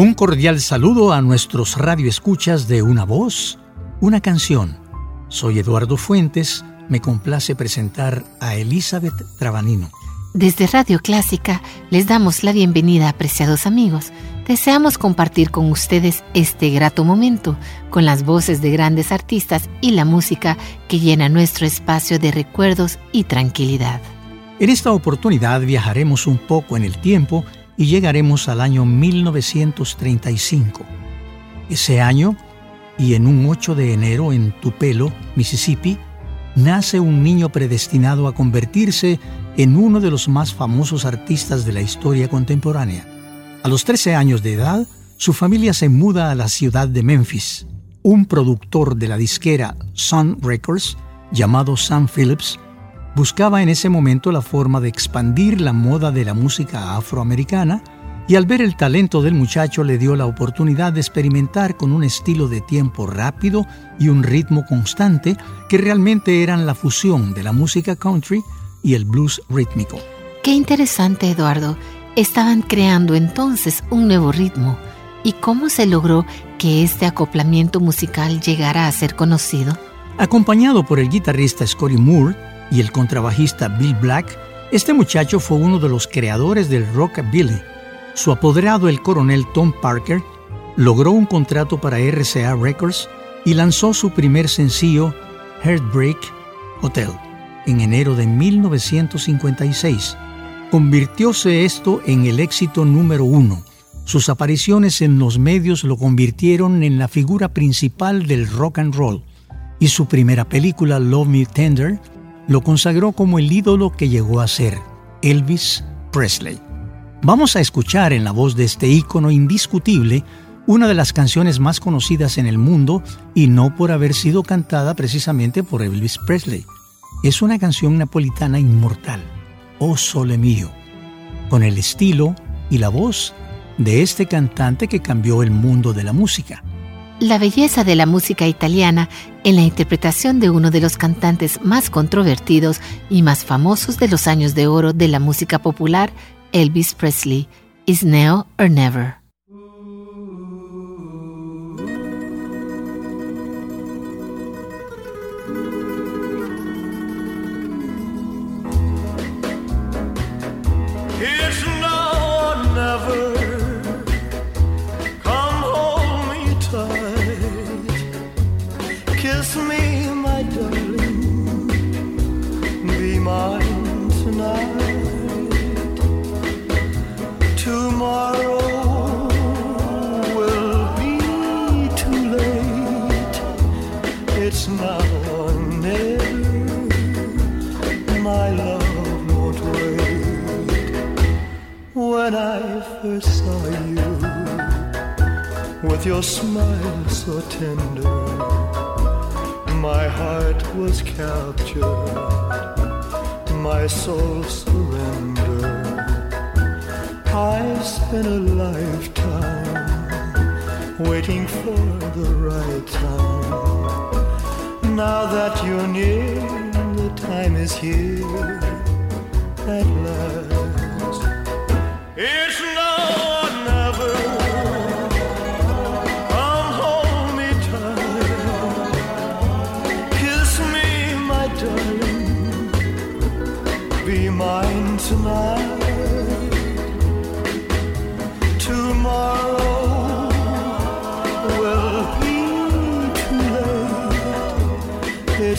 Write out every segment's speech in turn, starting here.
Un cordial saludo a nuestros radioescuchas de Una Voz, una canción. Soy Eduardo Fuentes, me complace presentar a Elizabeth Trabanino. Desde Radio Clásica les damos la bienvenida, apreciados amigos. Deseamos compartir con ustedes este grato momento con las voces de grandes artistas y la música que llena nuestro espacio de recuerdos y tranquilidad. En esta oportunidad viajaremos un poco en el tiempo y llegaremos al año 1935. Ese año, y en un 8 de enero en Tupelo, Mississippi, nace un niño predestinado a convertirse en uno de los más famosos artistas de la historia contemporánea. A los 13 años de edad, su familia se muda a la ciudad de Memphis. Un productor de la disquera Sun Records, llamado Sam Phillips, buscaba en ese momento la forma de expandir la moda de la música afroamericana y al ver el talento del muchacho le dio la oportunidad de experimentar con un estilo de tiempo rápido y un ritmo constante que realmente eran la fusión de la música country y el blues rítmico. Qué interesante, Eduardo. Estaban creando entonces un nuevo ritmo. ¿Y cómo se logró que este acoplamiento musical llegara a ser conocido? Acompañado por el guitarrista Scotty Moore, y el contrabajista Bill Black, este muchacho fue uno de los creadores del rockabilly. Su apoderado, el coronel Tom Parker, logró un contrato para RCA Records y lanzó su primer sencillo, Heartbreak Hotel, en enero de 1956. Convirtióse esto en el éxito número uno. Sus apariciones en los medios lo convirtieron en la figura principal del rock and roll y su primera película, Love Me Tender, lo consagró como el ídolo que llegó a ser, Elvis Presley. Vamos a escuchar en la voz de este ícono indiscutible una de las canciones más conocidas en el mundo y no por haber sido cantada precisamente por Elvis Presley. Es una canción napolitana inmortal, Oh Sole Mío, con el estilo y la voz de este cantante que cambió el mundo de la música la belleza de la música italiana en la interpretación de uno de los cantantes más controvertidos y más famosos de los años de oro de la música popular, Elvis Presley, Is Now or Never. With your smile so tender. My heart was captured, my soul surrendered. I've spent a lifetime waiting for the right time. Now that you're near, the time is here at last. It's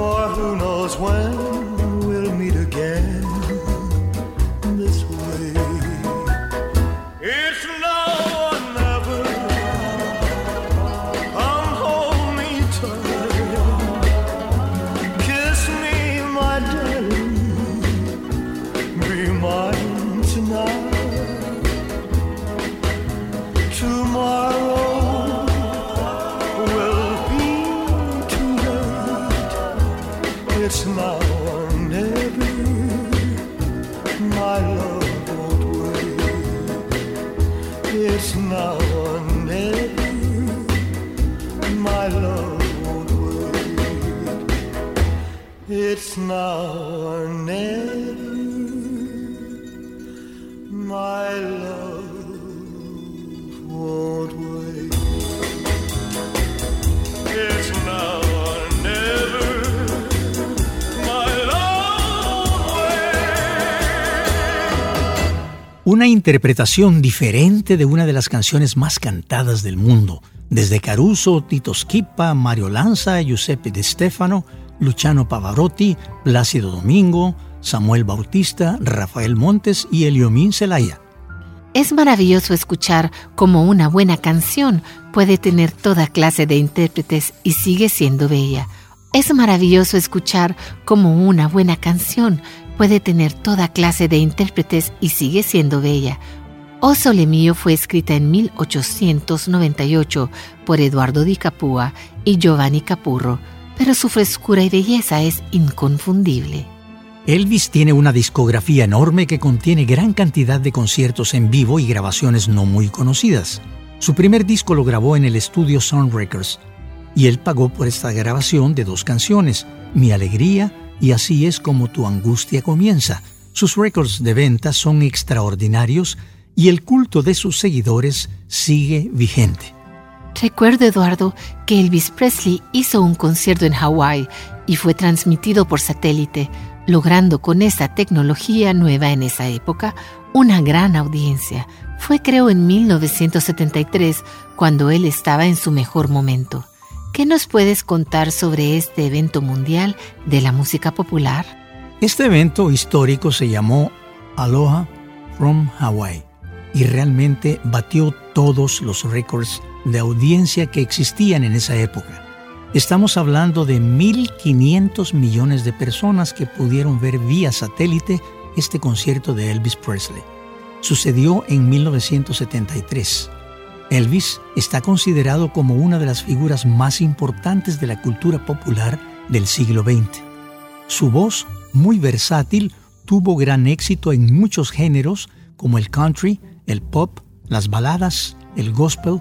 For who knows when we'll meet again It's. My love. It's. Una interpretación diferente de una de las canciones más cantadas del mundo, desde Caruso, Tito Schipa, Mario Lanza, Giuseppe De Stefano, Luciano Pavarotti, Plácido Domingo, Samuel Bautista, Rafael Montes y Eliomín Celaya. Es maravilloso escuchar cómo una buena canción puede tener toda clase de intérpretes y sigue siendo bella. Es maravilloso escuchar cómo una buena canción puede tener toda clase de intérpretes y sigue siendo bella. O Sole Mio fue escrita en 1898 por Eduardo Di Capua y Giovanni Capurro, pero su frescura y belleza es inconfundible. Elvis tiene una discografía enorme que contiene gran cantidad de conciertos en vivo y grabaciones no muy conocidas. Su primer disco lo grabó en el estudio Sound Records y él pagó por esta grabación de dos canciones, Mi Alegría y Así es como tu angustia comienza. Sus récords de venta son extraordinarios y el culto de sus seguidores sigue vigente. Recuerdo, Eduardo, que Elvis Presley hizo un concierto en Hawái y fue transmitido por satélite, logrando con esta tecnología nueva en esa época una gran audiencia. Fue creo en 1973 cuando él estaba en su mejor momento. ¿Qué nos puedes contar sobre este evento mundial de la música popular? Este evento histórico se llamó Aloha from Hawaii y realmente batió todos los récords de audiencia que existían en esa época. Estamos hablando de 1.500 millones de personas que pudieron ver vía satélite este concierto de Elvis Presley. Sucedió en 1973. Elvis está considerado como una de las figuras más importantes de la cultura popular del siglo XX. Su voz, muy versátil, tuvo gran éxito en muchos géneros como el country, el pop, las baladas, el gospel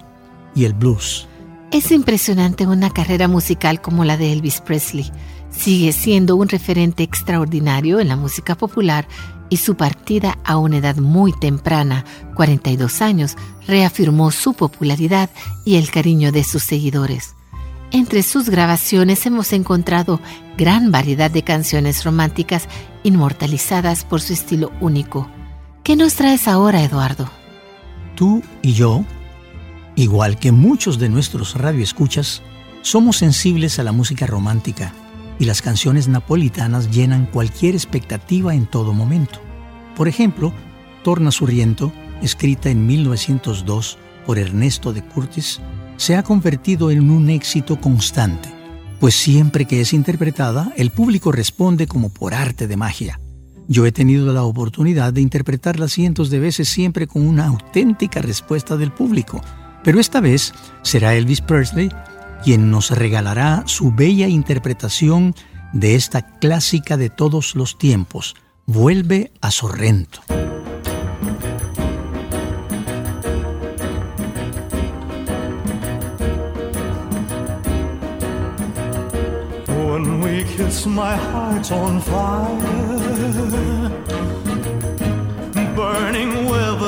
y el blues. Es impresionante una carrera musical como la de Elvis Presley. Sigue siendo un referente extraordinario en la música popular y su partida a una edad muy temprana, 42 años, reafirmó su popularidad y el cariño de sus seguidores. Entre sus grabaciones hemos encontrado gran variedad de canciones románticas inmortalizadas por su estilo único. ¿Qué nos traes ahora, Eduardo? Tú y yo Igual que muchos de nuestros radioescuchas, somos sensibles a la música romántica y las canciones napolitanas llenan cualquier expectativa en todo momento. Por ejemplo, Torna Surriento, escrita en 1902 por Ernesto de Curtis, se ha convertido en un éxito constante, pues siempre que es interpretada, el público responde como por arte de magia. Yo he tenido la oportunidad de interpretarla cientos de veces siempre con una auténtica respuesta del público, pero esta vez será Elvis Presley quien nos regalará su bella interpretación de esta clásica de todos los tiempos, Vuelve a Sorrento. A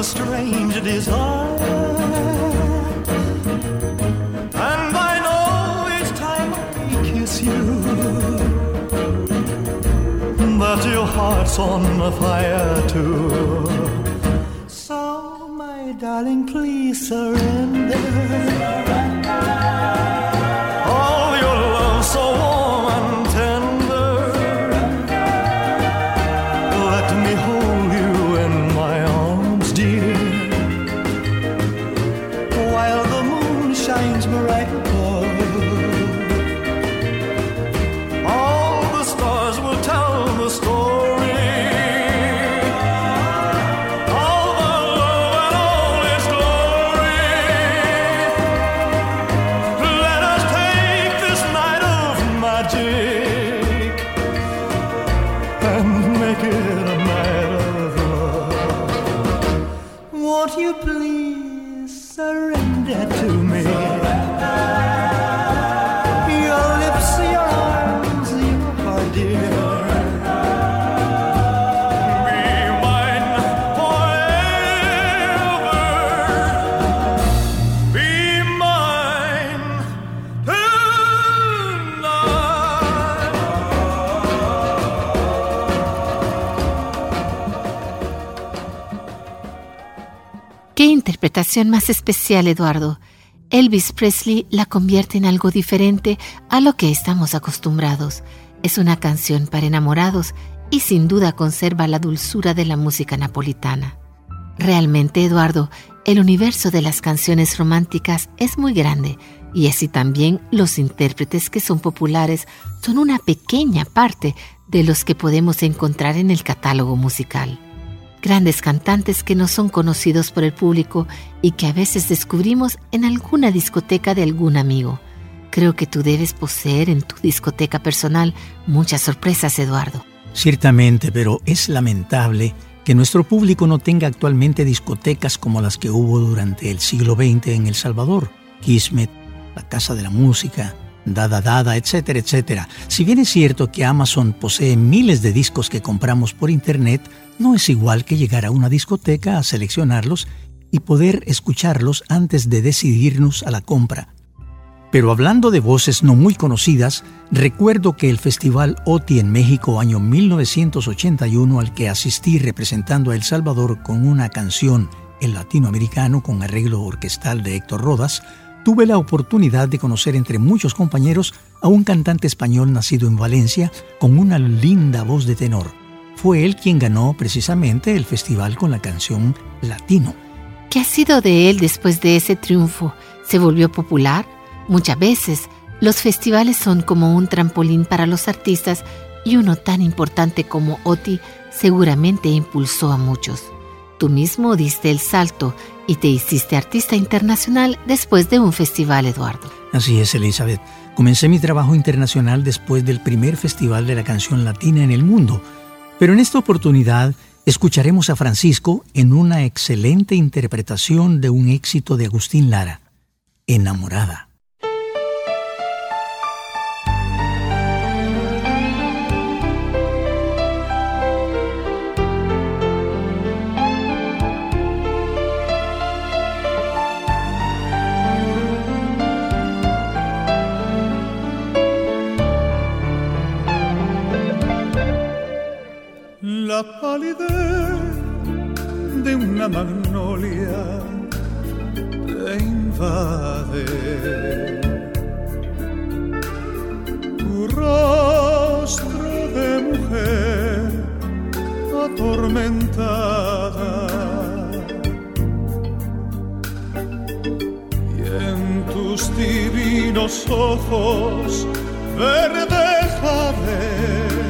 strange. That your heart's on the fire too. So, my darling, please surrender. All your love so warm and interpretación más especial, Eduardo. Elvis Presley la convierte en algo diferente a lo que estamos acostumbrados. Es una canción para enamorados y sin duda conserva la dulzura de la música napolitana. Realmente, Eduardo, el universo de las canciones románticas es muy grande y así también los intérpretes que son populares son una pequeña parte de los que podemos encontrar en el catálogo musical. Grandes cantantes que no son conocidos por el público y que a veces descubrimos en alguna discoteca de algún amigo. Creo que tú debes poseer en tu discoteca personal muchas sorpresas, Eduardo. Ciertamente, pero es lamentable que nuestro público no tenga actualmente discotecas como las que hubo durante el siglo XX en El Salvador, Kismet, la Casa de la Música, Dada Dada, etcétera, etcétera. Si bien es cierto que Amazon posee miles de discos que compramos por Internet, no es igual que llegar a una discoteca a seleccionarlos y poder escucharlos antes de decidirnos a la compra. Pero hablando de voces no muy conocidas, recuerdo que el Festival OTI en México año 1981 al que asistí representando a El Salvador con una canción El Latinoamericano con arreglo orquestal de Héctor Rodas, tuve la oportunidad de conocer entre muchos compañeros a un cantante español nacido en Valencia con una linda voz de tenor. Fue él quien ganó precisamente el festival con la canción Latino. ¿Qué ha sido de él después de ese triunfo? ¿Se volvió popular? Muchas veces, los festivales son como un trampolín para los artistas y uno tan importante como Oti seguramente impulsó a muchos. Tú mismo diste el salto y te hiciste artista internacional después de un festival, Eduardo. Así es, Elizabeth. Comencé mi trabajo internacional después del primer festival de la canción latina en el mundo. Pero en esta oportunidad escucharemos a Francisco en una excelente interpretación de un éxito de Agustín Lara, Enamorada. Palidez de una magnolia te invade. Tu rostro de mujer atormentada. Y en tus divinos ojos verde jade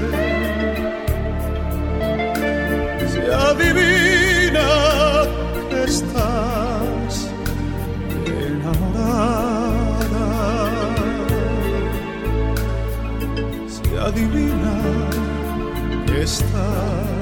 se adivina que estás enamorada. Se adivina que estás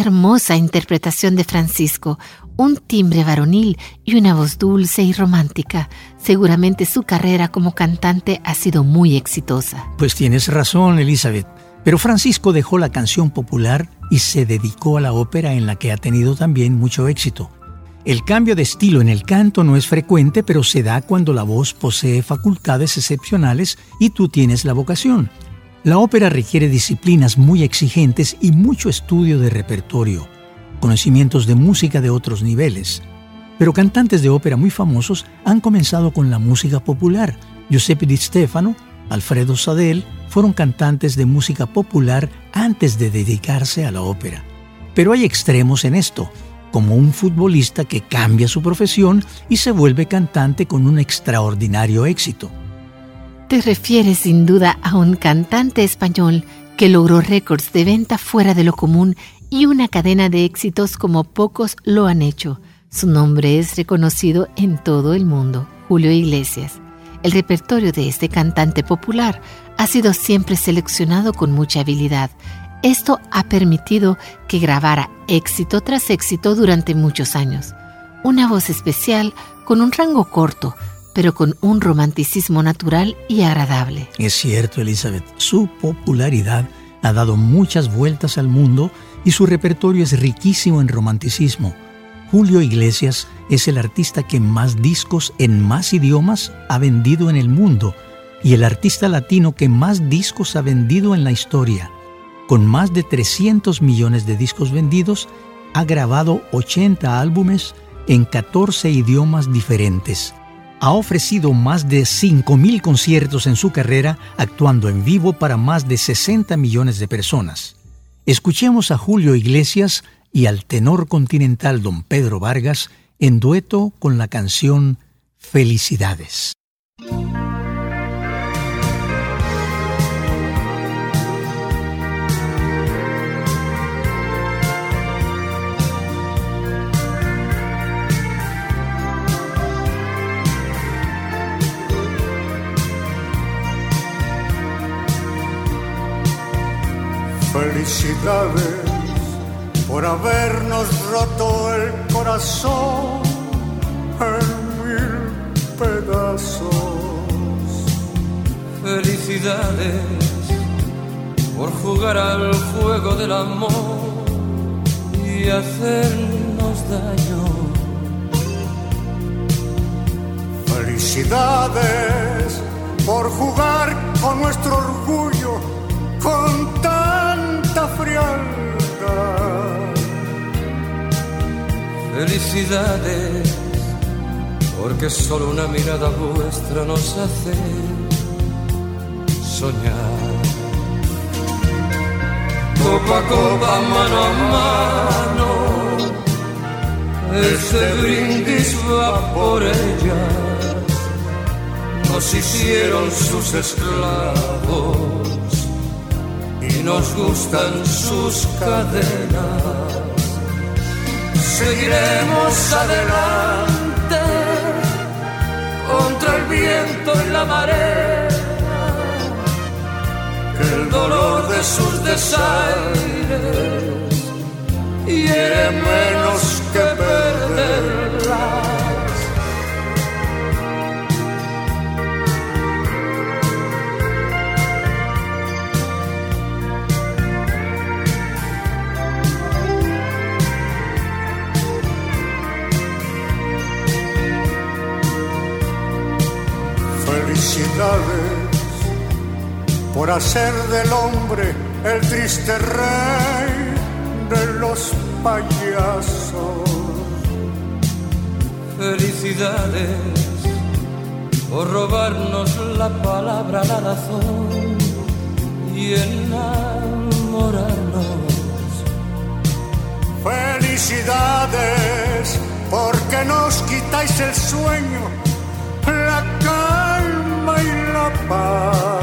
hermosa interpretación de Francisco, un timbre varonil y una voz dulce y romántica. Seguramente su carrera como cantante ha sido muy exitosa. Pues tienes razón, Elizabeth. Pero Francisco dejó la canción popular y se dedicó a la ópera en la que ha tenido también mucho éxito. El cambio de estilo en el canto no es frecuente, pero se da cuando la voz posee facultades excepcionales y tú tienes la vocación. La ópera requiere disciplinas muy exigentes y mucho estudio de repertorio, conocimientos de música de otros niveles. Pero cantantes de ópera muy famosos han comenzado con la música popular. Giuseppe Di Stefano, Alfredo Sadel fueron cantantes de música popular antes de dedicarse a la ópera. Pero hay extremos en esto, como un futbolista que cambia su profesión y se vuelve cantante con un extraordinario éxito. Te refieres sin duda a un cantante español que logró récords de venta fuera de lo común y una cadena de éxitos como pocos lo han hecho. Su nombre es reconocido en todo el mundo, Julio Iglesias. El repertorio de este cantante popular ha sido siempre seleccionado con mucha habilidad. Esto ha permitido que grabara éxito tras éxito durante muchos años. Una voz especial con un rango corto, pero con un romanticismo natural y agradable. Es cierto, Elizabeth, su popularidad ha dado muchas vueltas al mundo y su repertorio es riquísimo en romanticismo. Julio Iglesias es el artista que más discos en más idiomas ha vendido en el mundo y el artista latino que más discos ha vendido en la historia. Con más de 300 millones de discos vendidos, ha grabado 80 álbumes en 14 idiomas diferentes. Ha ofrecido más de 5.000 conciertos en su carrera, actuando en vivo para más de 60 millones de personas. Escuchemos a Julio Iglesias y al tenor continental don Pedro Vargas en dueto con la canción Felicidades. Felicidades por habernos roto el corazón en mil pedazos. Felicidades por jugar al juego del amor y hacernos daño. Felicidades por jugar con nuestro orgullo con Felicidades porque solo una mirada vuestra nos hace soñar. Copa a copa, mano a mano, este brindis va por ellas, nos hicieron sus esclavos y nos gustan sus cadenas. Seguiremos adelante contra el viento y la marea el dolor de sus desaires hiere menos que perderlas. Hacer del hombre el triste rey de los payasos. Felicidades por robarnos la palabra, la razón y enamorarnos. Felicidades porque nos quitáis el sueño, la calma y la paz.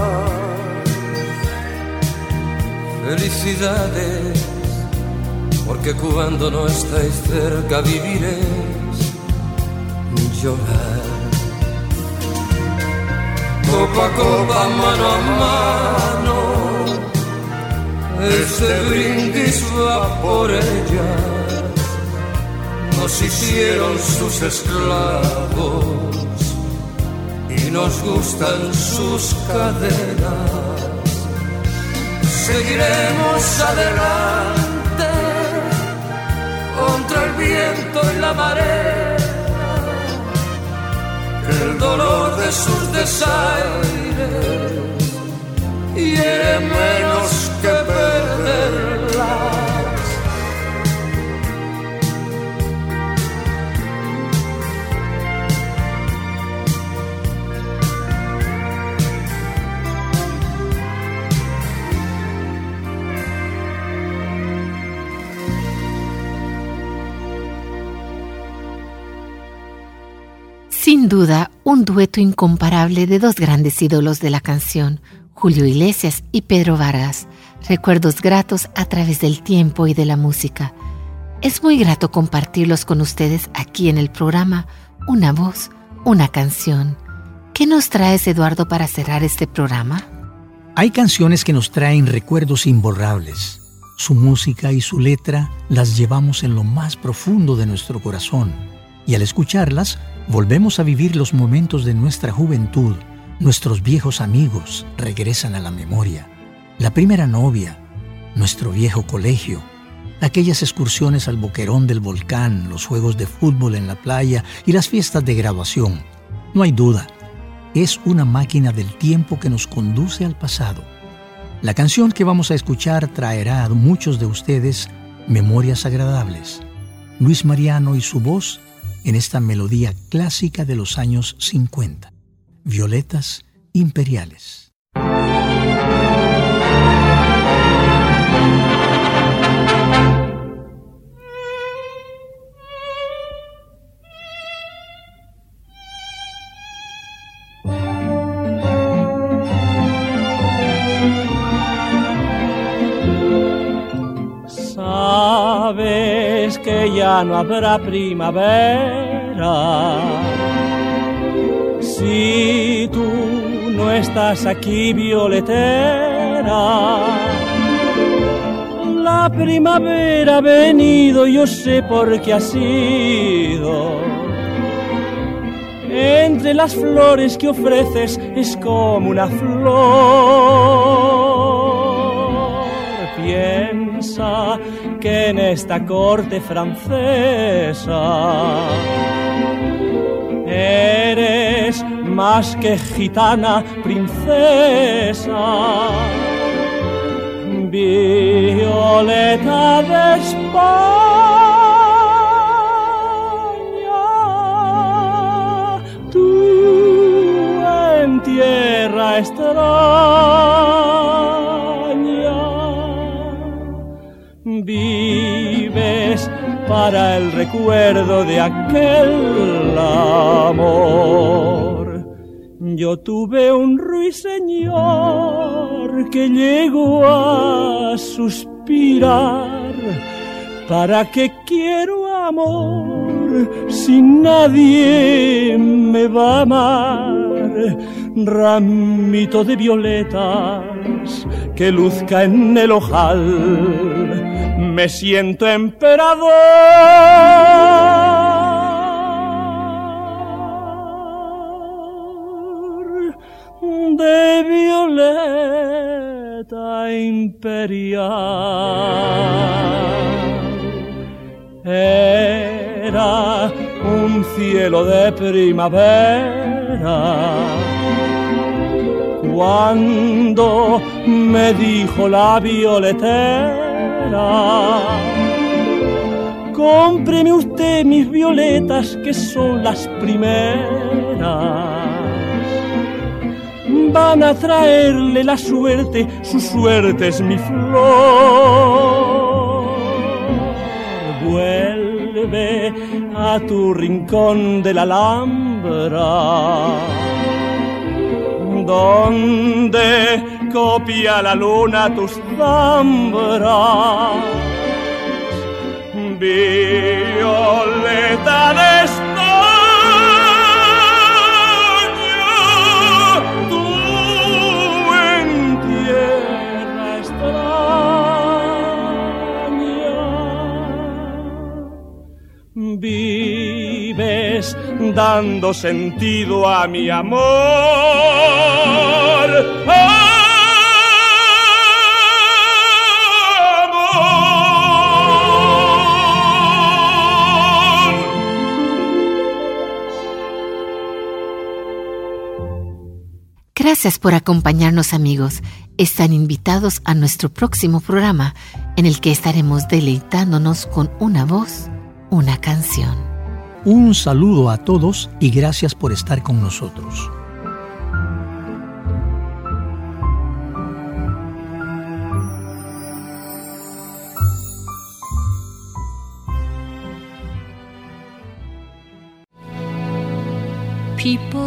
Felicidades, porque cuando no estáis cerca viviréis llorar. Copa a copa, mano a mano, este brindis va por ellas. Nos hicieron sus esclavos y nos gustan sus cadenas seguiremos adelante contra el viento y la marea. El dolor de sus desaires hiere menos que perderla. Sin duda, un dueto incomparable de dos grandes ídolos de la canción, Julio Iglesias y Pedro Vargas, recuerdos gratos a través del tiempo y de la música. Es muy grato compartirlos con ustedes aquí en el programa Una voz, una canción. ¿Qué nos traes, Eduardo, para cerrar este programa? Hay canciones que nos traen recuerdos imborrables. Su música y su letra las llevamos en lo más profundo de nuestro corazón y al escucharlas volvemos a vivir los momentos de nuestra juventud. Nuestros viejos amigos regresan a la memoria. La primera novia, nuestro viejo colegio, aquellas excursiones al boquerón del volcán, los juegos de fútbol en la playa y las fiestas de graduación. No hay duda, es una máquina del tiempo que nos conduce al pasado. La canción que vamos a escuchar traerá a muchos de ustedes memorias agradables. Luis Mariano y su voz en esta melodía clásica de los años 50, Violetas Imperiales. No habrá primavera. Si tú no estás aquí, violetera, la primavera ha venido, yo sé por qué ha sido. entre las flores que ofreces es como una flor. Piensa que en esta corte francesa eres más que gitana princesa. Violeta de España, tú en tierra extraña para el recuerdo de aquel amor. Yo tuve un ruiseñor que llegó a suspirar. ¿Para qué quiero amor si nadie me va a amar? Ramito de violetas que luzca en el ojal, me siento emperador de violeta imperial. Era un cielo de primavera cuando me dijo la violetera, cómpreme usted mis violetas que son las primeras. Van a traerle la suerte, su suerte es mi flor. Vuelve a tu rincón de la Alhambra donde copia la luna tus zambras. Violeta de en tierra extraña. Vives dando sentido a mi amor. Gracias por acompañarnos amigos. Están invitados a nuestro próximo programa en el que estaremos deleitándonos con una voz, una canción. Un saludo a todos y gracias por estar con nosotros. People,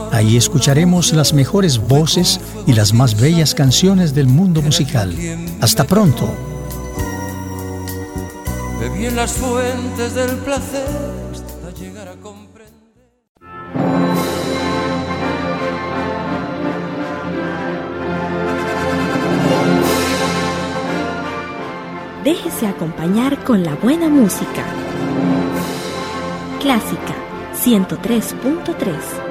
Ahí escucharemos las mejores voces y las más bellas canciones del mundo musical. Hasta pronto. Bebí en las fuentes del placer hasta llegar a comprender. Déjese acompañar con la buena música. Clásica 103.3